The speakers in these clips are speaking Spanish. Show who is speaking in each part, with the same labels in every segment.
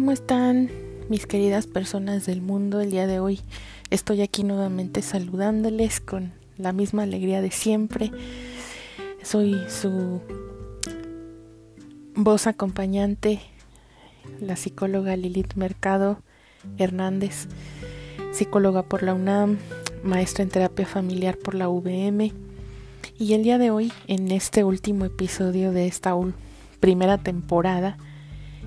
Speaker 1: ¿cómo están mis queridas personas del mundo? El día de hoy estoy aquí nuevamente saludándoles con la misma alegría de siempre. Soy su voz acompañante, la psicóloga Lilith Mercado Hernández, psicóloga por la UNAM, maestra en terapia familiar por la VM. Y el día de hoy, en este último episodio de esta primera temporada,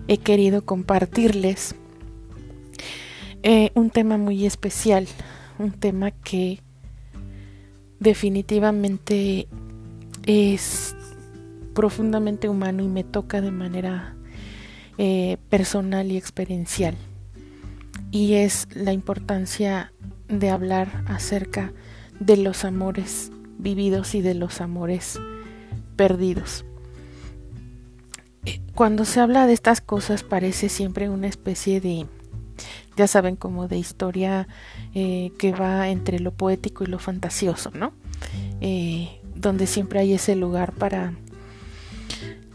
Speaker 1: he querido compartirles eh, un tema muy especial, un tema que definitivamente es profundamente humano y me toca de manera eh, personal y experiencial. Y es la importancia de hablar acerca de los amores vividos y de los amores perdidos. Eh, cuando se habla de estas cosas parece siempre una especie de, ya saben, como de historia eh, que va entre lo poético y lo fantasioso, ¿no? Eh, donde siempre hay ese lugar para,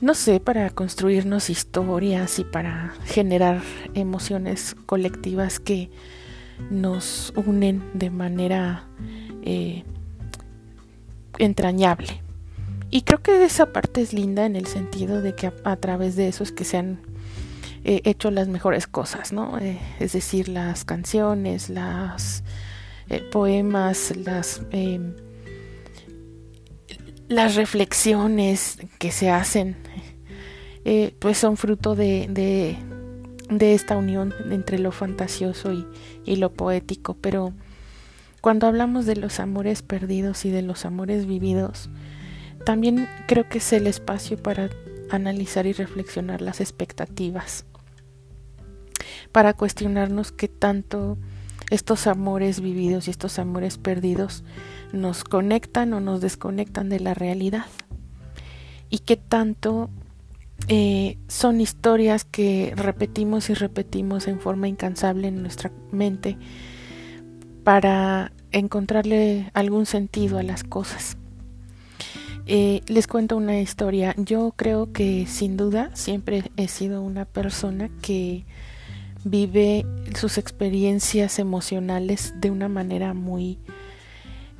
Speaker 1: no sé, para construirnos historias y para generar emociones colectivas que nos unen de manera entrañable. Y creo que esa parte es linda en el sentido de que a, través de eso es que se han eh, hecho las mejores cosas, ¿no? Eh, es decir, las canciones, las eh, poemas, las em, las reflexiones que se hacen, pues son fruto de, de, de, esta unión entre lo fantasioso y, y lo poético. Pero cuando hablamos de los amores perdidos y de los amores vividos, también creo que es el espacio para analizar y reflexionar las expectativas, para cuestionarnos qué tanto estos amores vividos y estos amores perdidos nos conectan o nos desconectan de la realidad y qué tanto eh, son historias que repetimos y repetimos en forma incansable en nuestra mente para encontrarle algún sentido a las cosas. Eh, les cuento una historia. Yo creo que sin duda siempre he sido una persona que vive sus experiencias emocionales de una manera muy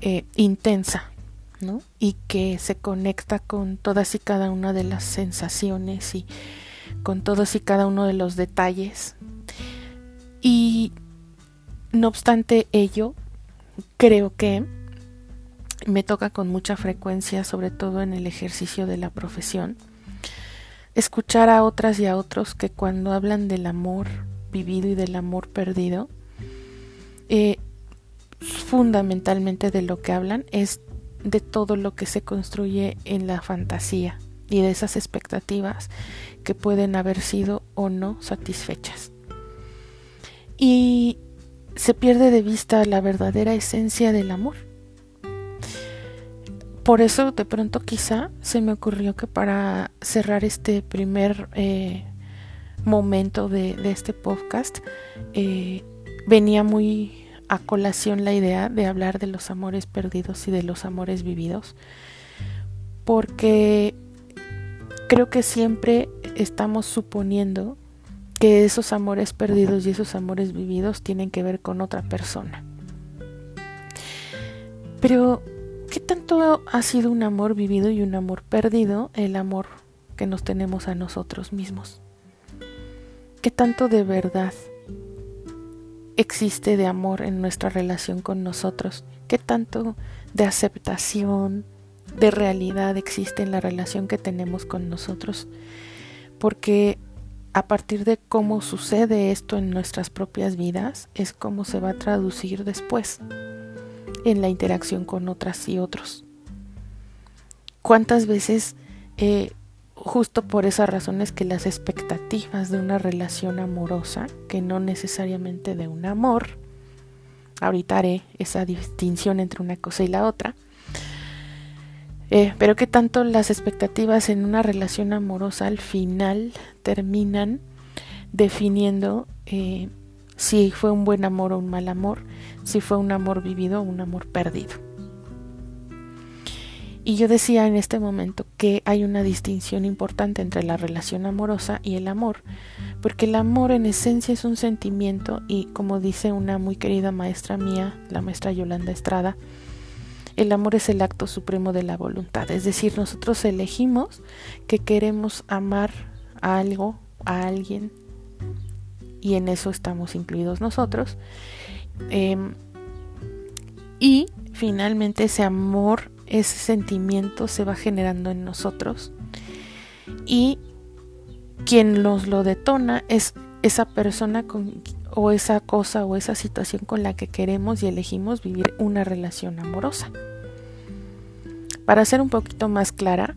Speaker 1: eh, intensa, ¿no? Y que se conecta con todas y cada una de las sensaciones y con todos y cada uno de los detalles. Y no obstante ello, creo que me toca con mucha frecuencia, sobre todo en el ejercicio de la profesión, escuchar a otras y a otros que cuando hablan del amor vivido y del amor perdido, eh, fundamentalmente de lo que hablan es de todo lo que se construye en la fantasía y de esas expectativas que pueden haber sido o no satisfechas. Y se pierde de vista la verdadera esencia del amor por eso de pronto quizá se me ocurrió que para cerrar este primer eh, momento de, este podcast eh, venía muy a colación la idea de hablar de los amores perdidos y de los amores vividos porque creo que siempre estamos suponiendo que esos amores perdidos y esos amores vividos tienen que ver con otra persona. Pero ¿Qué tanto ha sido un amor vivido y un amor perdido el amor que nos tenemos a nosotros mismos? ¿Qué tanto de verdad existe de amor en nuestra relación con nosotros? ¿Qué tanto de aceptación, de realidad existe en la relación que tenemos con nosotros? Porque a partir de cómo sucede esto en nuestras propias vidas es cómo se va a traducir después en la interacción con otras y otros. ¿Cuántas veces, eh, justo por esas razones que las expectativas de una relación amorosa, que no necesariamente de un amor, ahorita haré esa distinción entre una cosa y la otra, eh, pero que tanto las expectativas en una relación amorosa al final terminan definiendo eh, si fue un buen amor o un mal amor, si fue un amor vivido o un amor perdido. Y yo decía en este momento que hay una distinción importante entre la relación amorosa y el amor, porque el amor en esencia es un sentimiento y como dice una muy querida maestra mía, la maestra Yolanda Estrada, el amor es el acto supremo de la voluntad, es decir, nosotros elegimos que queremos amar a algo, a alguien, y en eso estamos incluidos nosotros. Em, y finalmente ese amor, ese sentimiento se va generando en nosotros y quien nos lo detona es esa persona con, o esa cosa o esa situación con la que queremos y elegimos vivir una relación amorosa. Para ser un poquito más clara,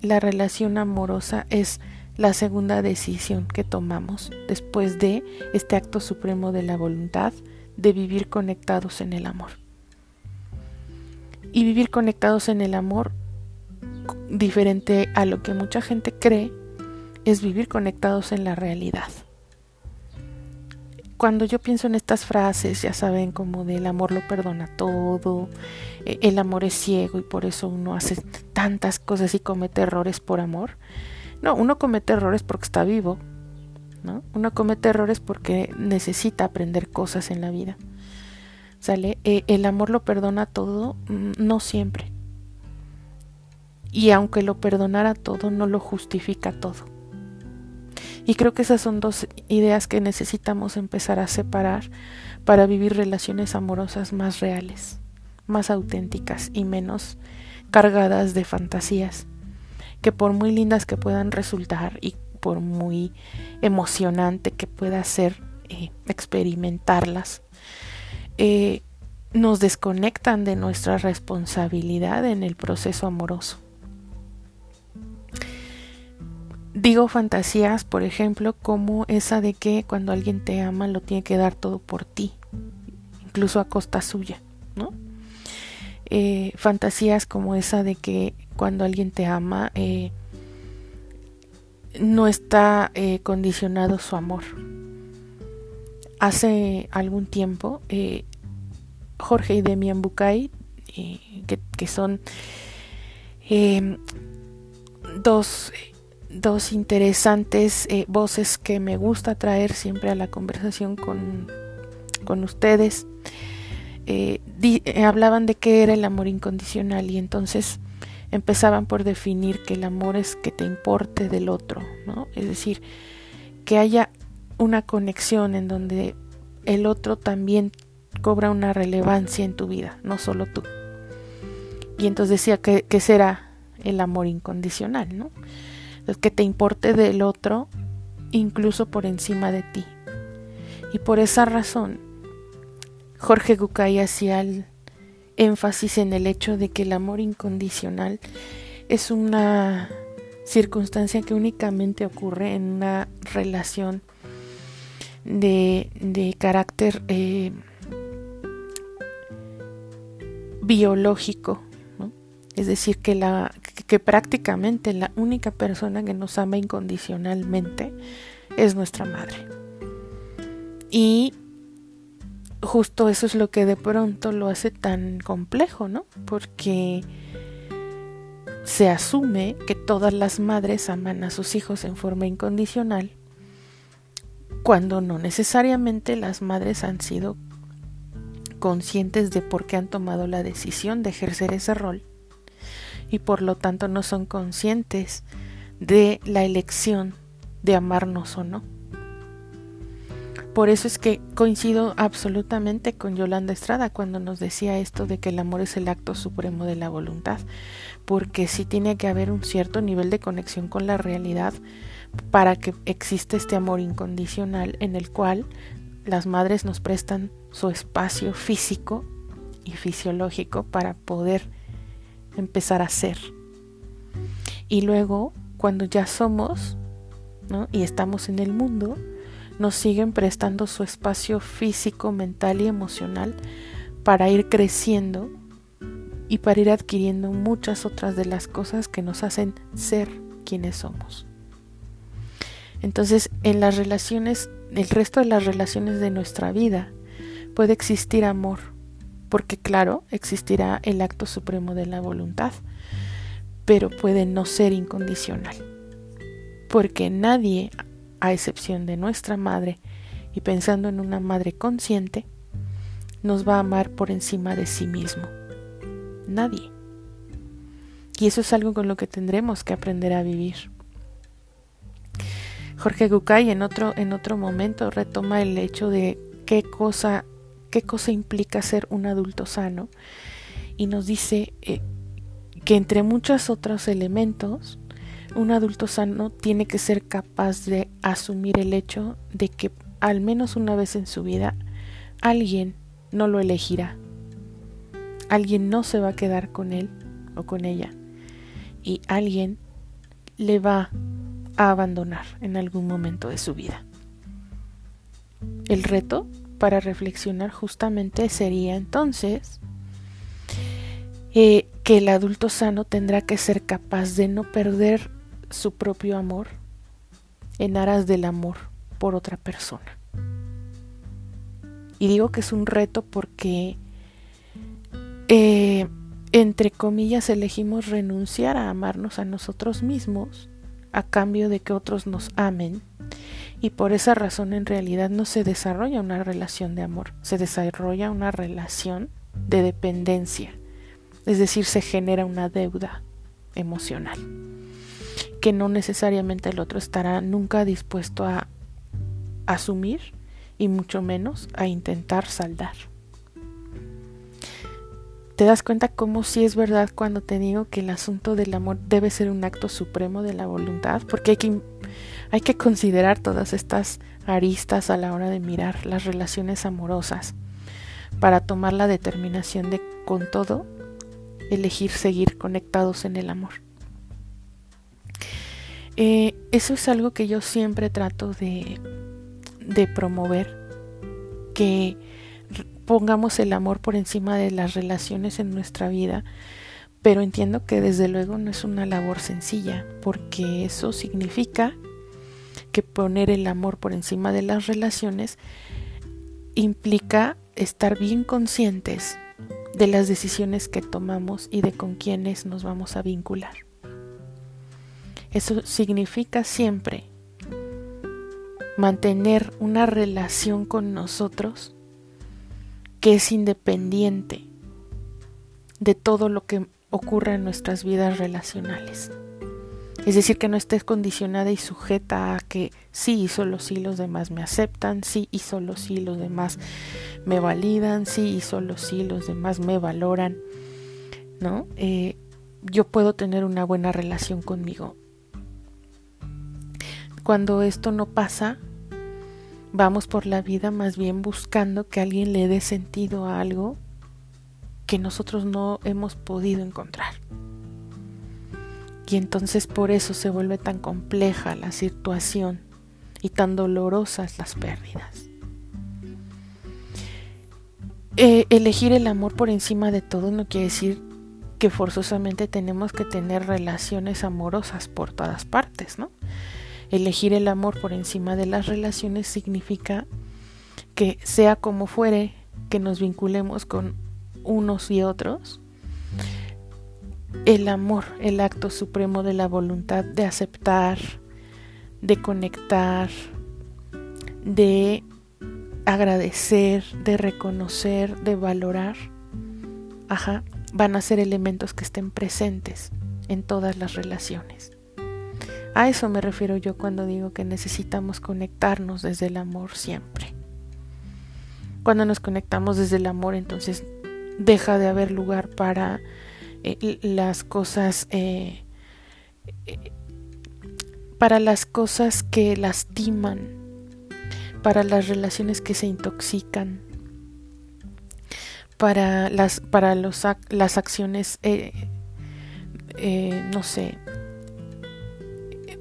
Speaker 1: la relación amorosa es la segunda decisión que tomamos después de este acto supremo de la voluntad de vivir conectados en el amor. Y vivir conectados en el amor, diferente a lo que mucha gente cree, es vivir conectados en la realidad cuando yo pienso en estas frases, ya saben, como del amor lo perdona todo, e, el amor es ciego y por eso uno hace tantas cosas y comete errores por amor. No, uno comete errores porque está vivo, ¿no? Uno comete errores porque necesita aprender cosas en la vida. ¿Sale? E, el amor lo perdona todo, mm, no siempre. Y aunque lo perdonara todo, no lo justifica todo. Y creo que esas son dos ideas que necesitamos empezar a separar para vivir relaciones amorosas más reales, más auténticas y menos cargadas de fantasías, que por muy lindas que puedan resultar y por muy emocionante que pueda ser eh, experimentarlas, eh, nos desconectan de nuestra responsabilidad en el proceso amoroso. Digo fantasías, por ejemplo, como esa de que cuando alguien te ama lo tiene que dar todo por ti, incluso a costa suya, ¿no? Eh, fantasías como esa de que cuando alguien te ama eh, no está eh, condicionado su amor. Hace algún tiempo, Jorge y Demian Bucay, que, son dos dos interesantes eh, voces que me gusta traer siempre a la conversación con, con ustedes. Eh, eh, hablaban de qué era el amor incondicional y entonces empezaban por definir que el amor es que te importe del otro, ¿no? Es decir, que haya una conexión en donde el otro también cobra una relevancia en tu vida, no solo tú. Y entonces decía que, que será el amor incondicional, ¿no? que te importe del otro incluso por encima de ti. Y por esa razón, Jorge Gucay hacía el énfasis en el hecho de que el amor incondicional es una circunstancia que únicamente ocurre en una relación de, de carácter eh, biológico, es decir, que la, que prácticamente la única persona que nos ama incondicionalmente es nuestra madre. Y justo eso es lo que de pronto lo hace tan complejo, ¿no? Porque se asume que todas las madres aman a sus hijos en forma incondicional, cuando no necesariamente las madres han sido conscientes de por qué han tomado la decisión de ejercer ese rol y por lo tanto no son conscientes de la elección de amarnos o no. Por eso es que coincido absolutamente con Yolanda Estrada cuando nos decía esto de que el amor es el acto supremo de la voluntad, porque sí tiene que haber un cierto nivel de conexión con la realidad para que exista este amor incondicional en el cual las madres nos prestan su espacio físico y fisiológico para poder empezar a ser. Y luego, cuando ya somos ¿no? y estamos en el mundo, nos siguen prestando su espacio físico, mental y emocional para ir creciendo y para ir adquiriendo muchas otras de las cosas que nos hacen ser quienes somos. Entonces, en las relaciones, el resto de las relaciones de nuestra vida, puede existir amor, porque claro, existirá el acto supremo de la voluntad, pero puede no ser incondicional. Porque nadie, a excepción de nuestra madre, y pensando en una madre consciente, nos va a amar por encima de sí mismo. Nadie. Y eso es algo con lo que tendremos que aprender a vivir. Jorge Gucay en otro, en otro momento retoma el hecho de qué cosa, qué cosa implica ser un adulto sano y nos dice eh, que entre muchos otros elementos, un adulto sano tiene que ser capaz de asumir el hecho de que al menos una vez en su vida alguien no lo elegirá. Alguien no se va a quedar con él o con ella. Y alguien le va a abandonar en algún momento de su vida. El reto para reflexionar justamente sería entonces eh, que el adulto sano tendrá que ser capaz de no perder su propio amor en aras del amor por otra persona. Y digo que es un reto porque, eh, entre comillas, elegimos renunciar a amarnos a nosotros mismos a cambio de que otros nos amen. Y por esa razón en realidad no se desarrolla una relación de amor, se desarrolla una relación de dependencia. Es decir, se genera una deuda emocional que no necesariamente el otro estará nunca dispuesto a asumir y mucho menos a intentar saldar. ¿Te das cuenta cómo si es verdad cuando te digo que el asunto del amor debe ser un acto supremo de la voluntad? Porque hay que, hay que considerar todas estas aristas a la hora de mirar las relaciones amorosas para tomar la determinación de con todo elegir seguir conectados en el amor. Eh, eso es algo que yo siempre trato de, de promover, que pongamos el amor por encima de las relaciones en nuestra vida, pero entiendo que desde luego no es una labor sencilla, porque eso significa que poner el amor por encima de las relaciones implica estar bien conscientes de las decisiones que tomamos y de con quienes nos vamos a vincular. Eso significa siempre mantener una relación con nosotros que es independiente de todo lo que ocurra en nuestras vidas relacionales. Es decir, que no estés condicionada y sujeta a que sí y solo sí los demás me aceptan, sí y solo sí los demás me validan, sí y solo sí los demás me valoran, ¿no? Eh, yo puedo tener una buena relación conmigo cuando esto no pasa, vamos por la vida más bien buscando que alguien le dé sentido a algo que nosotros no hemos podido encontrar. Y entonces por eso se vuelve tan compleja la situación y tan dolorosas las pérdidas. Eh, elegir el amor por encima de todo no quiere decir que forzosamente tenemos que tener relaciones amorosas por todas partes, ¿no? Elegir el amor por encima de las relaciones significa que sea como fuere que nos vinculemos con unos y otros, el amor, el acto supremo de la voluntad de aceptar, de conectar, de agradecer, de reconocer, de valorar, ajá, van a ser elementos que estén presentes en todas las relaciones. A eso me refiero yo cuando digo que necesitamos conectarnos desde el amor siempre. Cuando nos conectamos desde el amor, entonces deja de haber lugar para eh, las cosas, eh, eh, para las cosas que lastiman, para las relaciones que se intoxican, para las, para los, las acciones, no sé,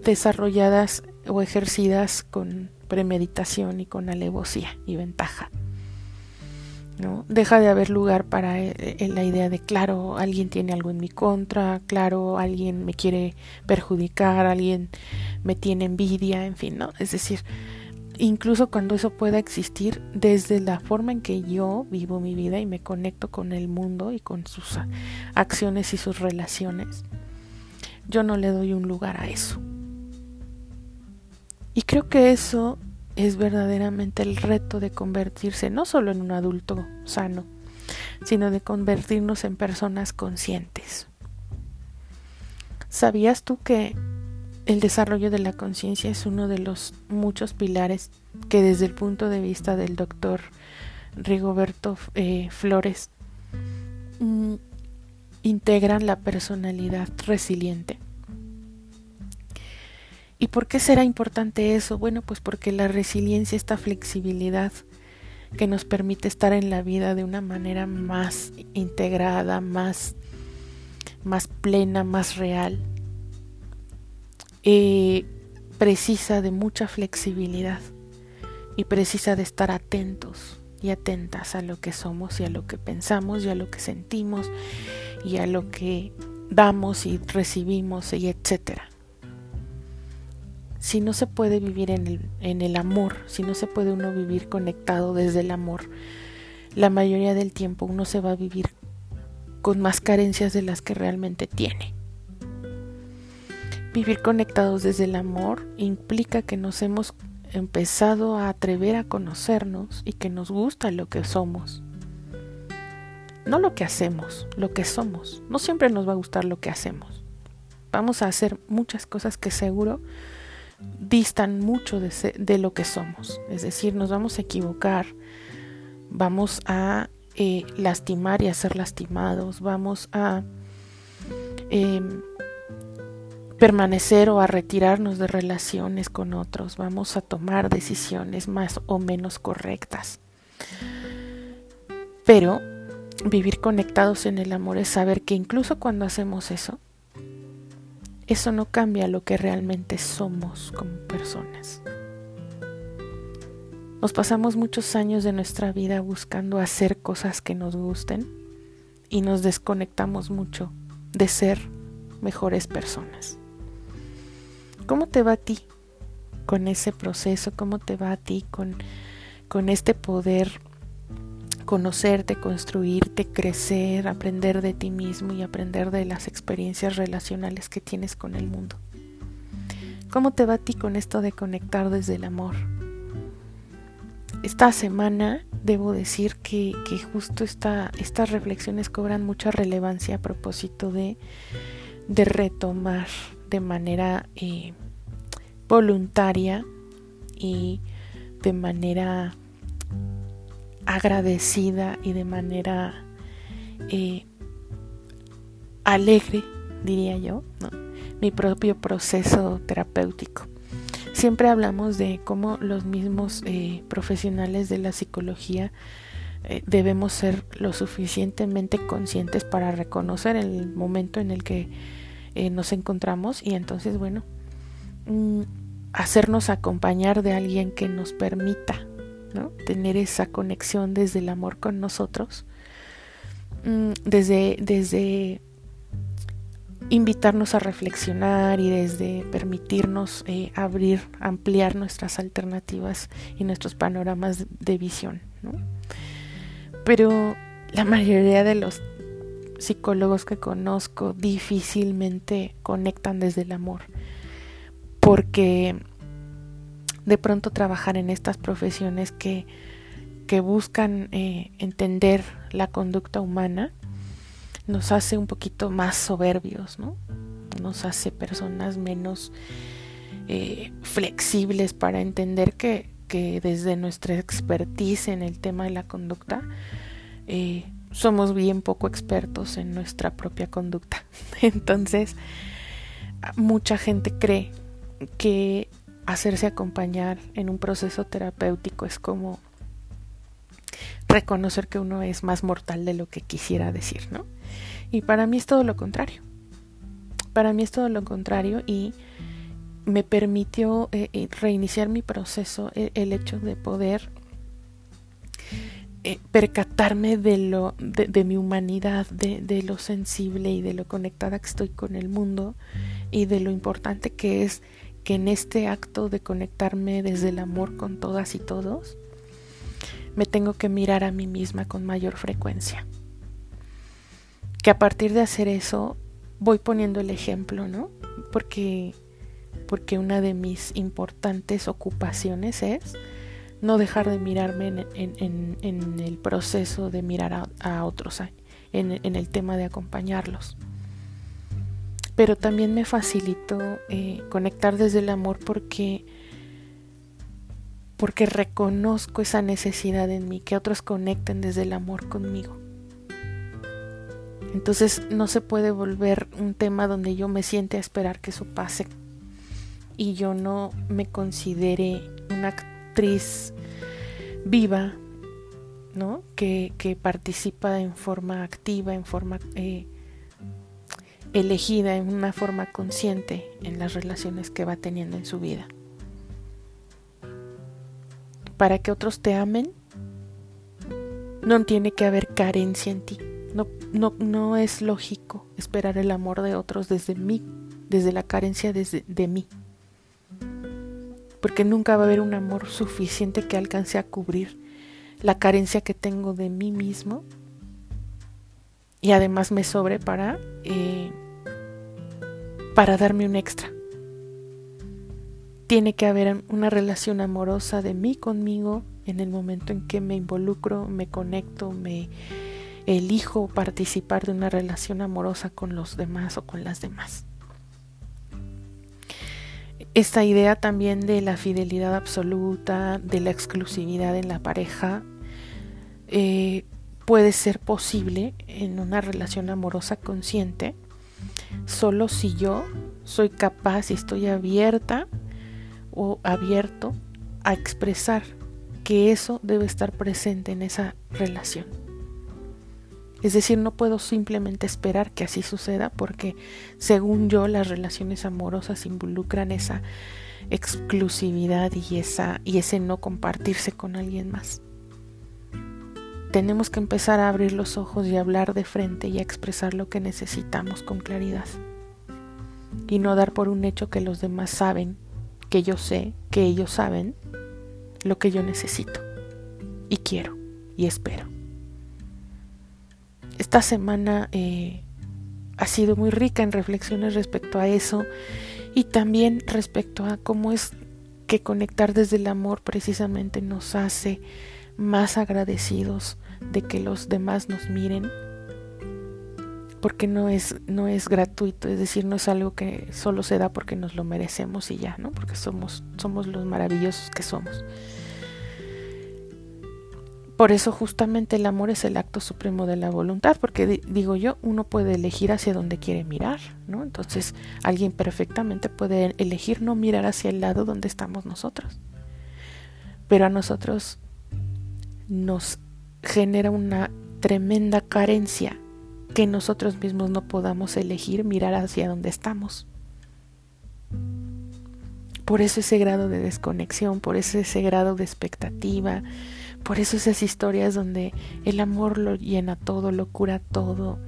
Speaker 1: desarrolladas o ejercidas con premeditación y con alevosía y ventaja. ¿no? Deja de haber lugar para eh, eh, la idea de, claro, alguien tiene algo en mi contra, claro, alguien me quiere perjudicar, alguien me tiene envidia, en fin, ¿no? Es decir, incluso cuando eso pueda existir desde la forma en que yo vivo mi vida y me conecto con el mundo y con sus acciones y sus relaciones, yo no le doy un lugar a eso. Y creo que eso es verdaderamente el reto de convertirse no solo en un adulto sano, sino de convertirnos en personas conscientes. ¿Sabías tú que el desarrollo de la conciencia es uno de los muchos pilares que desde el punto de vista del doctor Rigoberto eh, Flores mm, integran la personalidad resiliente? ¿Y por qué será importante eso? Bueno, pues porque la resiliencia, esta flexibilidad que nos permite estar en la vida de una manera más integrada, más, más plena, más real, eh, precisa de mucha flexibilidad y precisa de estar atentos y atentas a lo que somos y a lo que pensamos y a lo que sentimos y a lo que damos y recibimos y etcétera si no se puede vivir en el, amor, si no se puede uno vivir conectado desde el amor, la mayoría del tiempo uno se va a vivir con más carencias de las que realmente tiene. Vivir conectados desde el amor implica que nos hemos empezado a atrever a conocernos y que nos gusta lo que somos. No lo que hacemos, lo que somos. No siempre nos va a gustar lo que hacemos. Vamos a hacer muchas cosas que seguro distan mucho de, lo que somos. Es decir, nos vamos a equivocar, vamos a eh, lastimar y a ser lastimados, vamos a em, permanecer o a retirarnos de relaciones con otros, vamos a tomar decisiones más o menos correctas. Pero vivir conectados en el amor es saber que incluso cuando hacemos eso, eso no cambia lo que realmente somos como personas. Nos pasamos muchos años de nuestra vida buscando hacer cosas que nos gusten y nos desconectamos mucho de ser mejores personas. ¿Cómo te va a ti con ese proceso? ¿Cómo te va a ti con, con este poder conocerte, construirte, crecer, aprender de ti mismo y aprender de las experiencias relacionales que tienes con el mundo. ¿Cómo te va a ti con esto de conectar desde el amor? Esta semana debo decir que, justo estas reflexiones cobran mucha relevancia a propósito de, de retomar de manera eh, voluntaria y de manera agradecida y de manera eh, alegre, diría yo, mi propio proceso terapéutico. Siempre hablamos de cómo los mismos eh, profesionales de la psicología eh, debemos ser lo suficientemente conscientes para reconocer el momento en el que nos encontramos y entonces, bueno, mm, hacernos acompañar de alguien que nos permita Tener esa conexión desde el amor con nosotros, mm, desde, desde invitarnos a reflexionar y desde permitirnos eh, abrir, ampliar nuestras alternativas y nuestros panoramas de visión. Pero la mayoría de los psicólogos que conozco difícilmente conectan desde el amor porque de pronto trabajar en estas profesiones que, que buscan eh, entender la conducta humana nos hace un poquito más soberbios, ¿no? Nos hace personas menos eh, flexibles para entender que, que, desde nuestra expertise en el tema de la conducta eh, somos bien poco expertos en nuestra propia conducta. Entonces, mucha gente cree que hacerse acompañar en un proceso terapéutico es como reconocer que uno es más mortal de lo que quisiera decir, ¿no? Y para mí es todo lo contrario. Para mí es todo lo contrario y me permitió eh, eh, reiniciar mi proceso eh, el, hecho de poder percatarme de lo de, mi humanidad, de, lo sensible y de lo conectada que estoy con el mundo y de lo importante que es que en este acto de conectarme desde el amor con todas y todos, me tengo que mirar a mí misma con mayor frecuencia. Que a partir de hacer eso, voy poniendo el ejemplo, ¿no? Porque, porque una de mis importantes ocupaciones es no dejar de mirarme en, el proceso de mirar a, otros, en, el tema de acompañarlos. Pero también me facilitó eh, conectar desde el amor porque porque reconozco esa necesidad en mí, que otros conecten desde el amor conmigo. Entonces no se puede volver un tema donde yo me siente a esperar que eso pase y yo no me considere una actriz viva, ¿no? Que, participa en forma activa, en forma eh, elegida, en una forma consciente en las relaciones que va teniendo en su vida para que otros te amen, no tiene que haber carencia en ti. No, no, no es lógico esperar el amor de otros desde mí, desde la carencia desde, de mí. Porque nunca va a haber un amor suficiente que alcance a cubrir la carencia que tengo de mí mismo. Y además me sobre para, eh, para darme un extra tiene que haber una relación amorosa de mí conmigo en el momento en que me involucro, me conecto, me elijo participar de una relación amorosa con los demás o con las demás. Esta idea también de la fidelidad absoluta, de la exclusividad en la pareja, eh, puede ser posible en una relación amorosa consciente solo si yo soy capaz y estoy abierta o abierto a expresar que eso debe estar presente en esa relación. Es decir, no puedo simplemente esperar que así suceda porque según yo las relaciones amorosas involucran esa exclusividad y, esa, y ese no compartirse con alguien más. Tenemos que empezar a abrir los ojos y hablar de frente y a expresar lo que necesitamos con claridad. Y no dar por un hecho que los demás saben que yo sé que ellos saben lo que yo necesito y quiero y espero. Esta semana eh, ha sido muy rica en reflexiones respecto a eso y también respecto a cómo es que conectar desde el amor precisamente nos hace más agradecidos de que los demás nos miren porque no es, no es gratuito, es decir, no es algo que solo se da porque nos lo merecemos y ya, ¿no? Porque somos, somos los maravillosos que somos. Por eso justamente el amor es el acto supremo de la voluntad, porque digo yo, uno puede elegir hacia donde quiere mirar, ¿no? Entonces alguien perfectamente puede elegir no mirar hacia el lado donde estamos nosotros. Pero a nosotros nos genera una tremenda carencia que nosotros mismos no podamos elegir mirar hacia donde estamos. Por eso ese grado de desconexión, por eso ese grado de expectativa, por eso esas historias donde el amor lo llena todo, lo cura todo,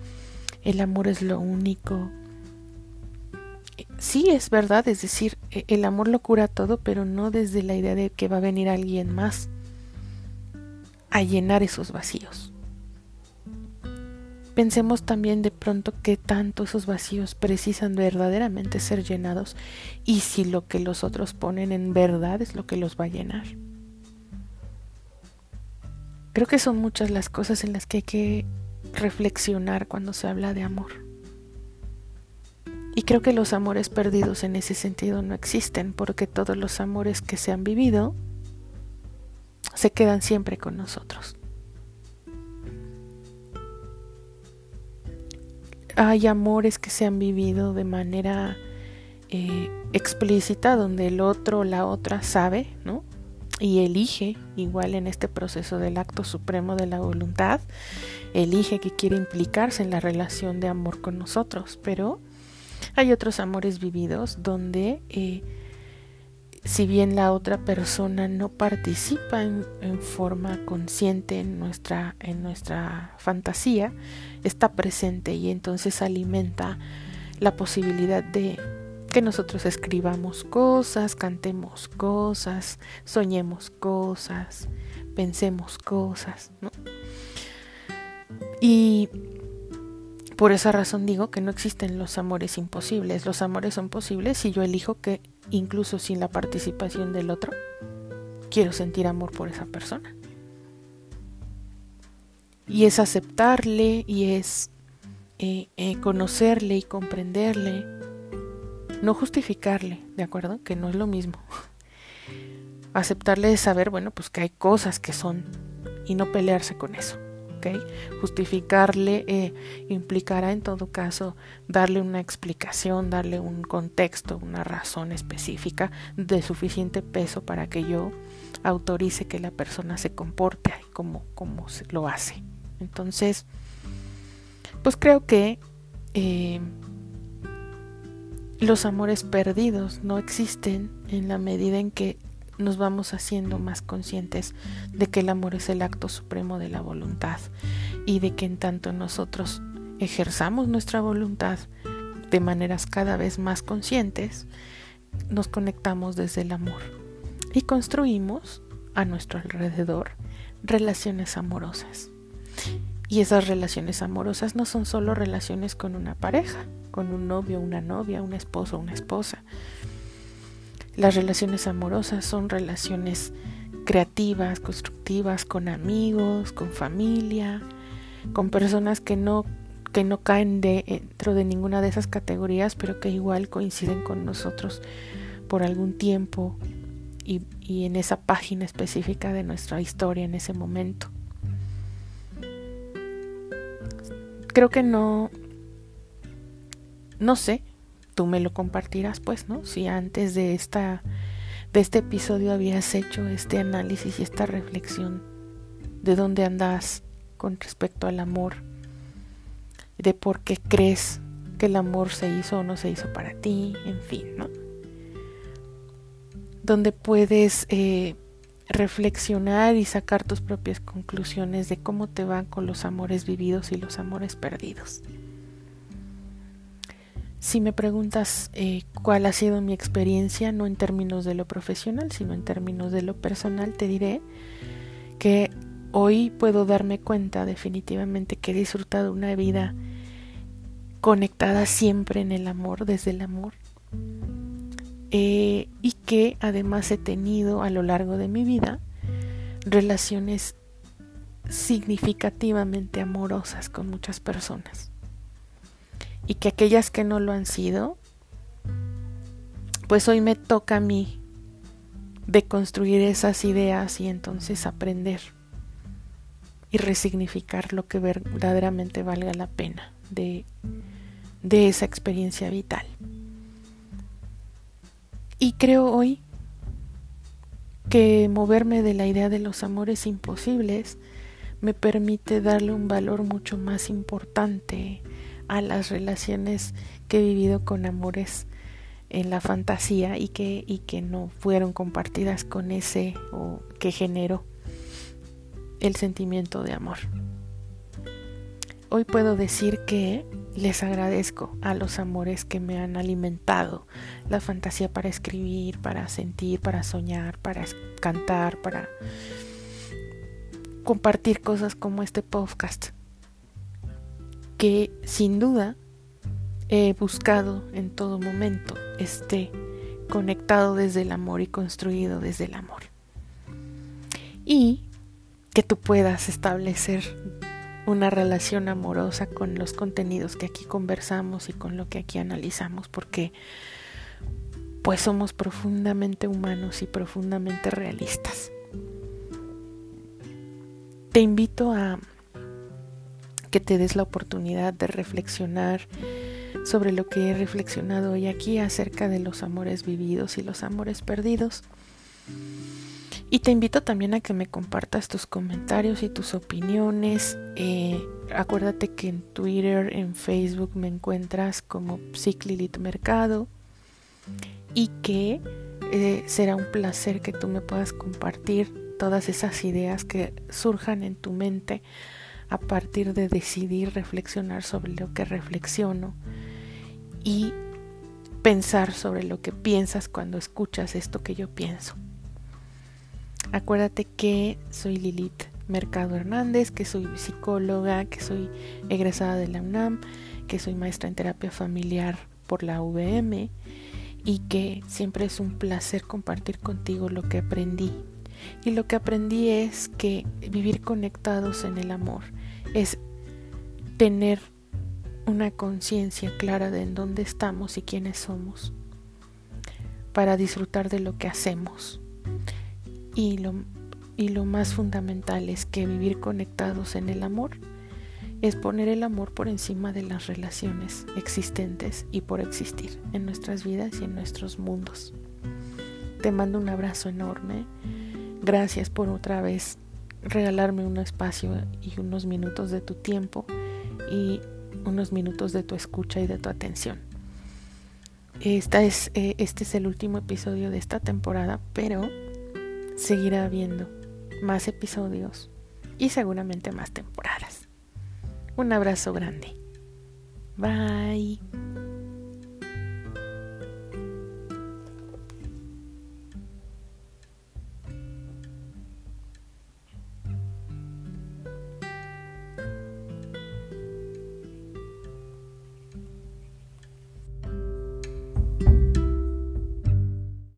Speaker 1: el amor es lo único. Sí, es verdad, es decir, e, el amor lo cura todo, pero no desde la idea de que va a venir alguien más a llenar esos vacíos. Pensemos también de pronto que tanto esos vacíos precisan verdaderamente ser llenados y si lo que los otros ponen en verdad es lo que los va a llenar. Creo que son muchas las cosas en las que hay que reflexionar cuando se habla de amor. Y creo que los amores perdidos en ese sentido no existen porque todos los amores que se han vivido se quedan siempre con nosotros. hay amores que se han vivido de manera eh, explícita, donde el otro o la otra sabe, ¿no? Y elige, igual en este proceso del acto supremo de la voluntad, elige que quiere implicarse en la relación de amor con nosotros, pero hay otros amores vividos donde eh, si bien la otra persona no participa en, forma consciente en nuestra, en nuestra fantasía, está presente y entonces alimenta la posibilidad de que nosotros escribamos cosas, cantemos cosas, soñemos cosas, pensemos cosas. Y por esa razón digo que no existen los amores imposibles. Los amores son posibles si yo elijo que incluso sin la participación del otro, quiero sentir amor por esa persona. Y es aceptarle y es eh, eh, conocerle y comprenderle. No justificarle, ¿de acuerdo? Que no es lo mismo. Aceptarle es saber, bueno, pues que hay cosas que son y no pelearse con eso. Justificarle eh, implicará en todo caso darle una explicación, darle un contexto, una razón específica de suficiente peso para que yo autorice que la persona se comporte como, como se lo hace. Entonces, pues creo que eh, los amores perdidos no existen en la medida en que nos vamos haciendo más conscientes de que el amor es el acto supremo de la voluntad y de que en tanto nosotros ejerzamos nuestra voluntad de maneras cada vez más conscientes, nos conectamos desde el amor y construimos a nuestro alrededor relaciones amorosas. Y esas relaciones amorosas no son solo relaciones con una pareja, con un novio, una novia, un esposo, una esposa, las relaciones amorosas son relaciones creativas, constructivas, con amigos, con familia, con personas que no, que no caen dentro de ninguna de esas categorías, pero que igual coinciden con nosotros por algún tiempo y, y en esa página específica de nuestra historia en ese momento. Creo que no, no sé, tú me lo compartirás, pues, ¿no? Si antes de esta de este episodio habías hecho este análisis y esta reflexión de dónde andas con respecto al amor, de por qué crees que el amor se hizo o no se hizo para ti, en fin, ¿no? Donde puedes eh, reflexionar y sacar tus propias conclusiones de cómo te van con los amores vividos y los amores perdidos. Si me preguntas eh, cuál ha sido mi experiencia, no en términos de lo profesional, sino en términos de lo personal, te diré que hoy puedo darme cuenta definitivamente que he disfrutado una vida conectada siempre en el amor, desde el amor, eh, y que además he tenido a lo largo de mi vida relaciones significativamente amorosas con muchas personas y que aquellas que no lo han sido, pues hoy me toca a mí de construir esas ideas y entonces aprender y resignificar lo que verdaderamente valga la pena de, de esa experiencia vital. Y creo hoy que moverme de la idea de los amores imposibles me permite darle un valor mucho más importante a las relaciones que he vivido con amores en la fantasía y que, y que no fueron compartidas con ese o que generó el sentimiento de amor. Hoy puedo decir que les agradezco a los amores que me han alimentado la fantasía para escribir, para sentir, para soñar, para cantar, para compartir cosas como este podcast que sin duda he buscado en todo momento esté conectado desde el amor y construido desde el amor. Y que tú puedas establecer una relación amorosa con los contenidos que aquí conversamos y con lo que aquí analizamos, porque pues somos profundamente humanos y profundamente realistas. Te invito a que te des la oportunidad de reflexionar sobre lo que he reflexionado hoy aquí acerca de los amores vividos y los amores perdidos. Y te invito también a que me compartas tus comentarios y tus opiniones. Eh, acuérdate que en Twitter, en Facebook me encuentras como Psiclilit Mercado y que eh, será un placer que tú me puedas compartir todas esas ideas que surjan en tu mente a partir de decidir reflexionar sobre lo que reflexiono y pensar sobre lo que piensas cuando escuchas esto que yo pienso. Acuérdate que soy Lilith Mercado Hernández, que soy psicóloga, que soy egresada de la UNAM, que soy maestra en terapia familiar por la VM y que siempre es un placer compartir contigo lo que aprendí. Y lo que aprendí es que vivir conectados en el amor es tener una conciencia clara de en dónde estamos y quiénes somos para disfrutar de lo que hacemos. Y lo, y lo más fundamental es que vivir conectados en el amor es poner el amor por encima de las relaciones existentes y por existir en nuestras vidas y en nuestros mundos. Te mando un abrazo enorme. Gracias por otra vez regalarme un espacio y unos minutos de tu tiempo y unos minutos de tu escucha y de tu atención. Esta es, eh, este es el último episodio de esta temporada, pero seguirá habiendo más episodios y seguramente más temporadas. Un abrazo grande. Bye.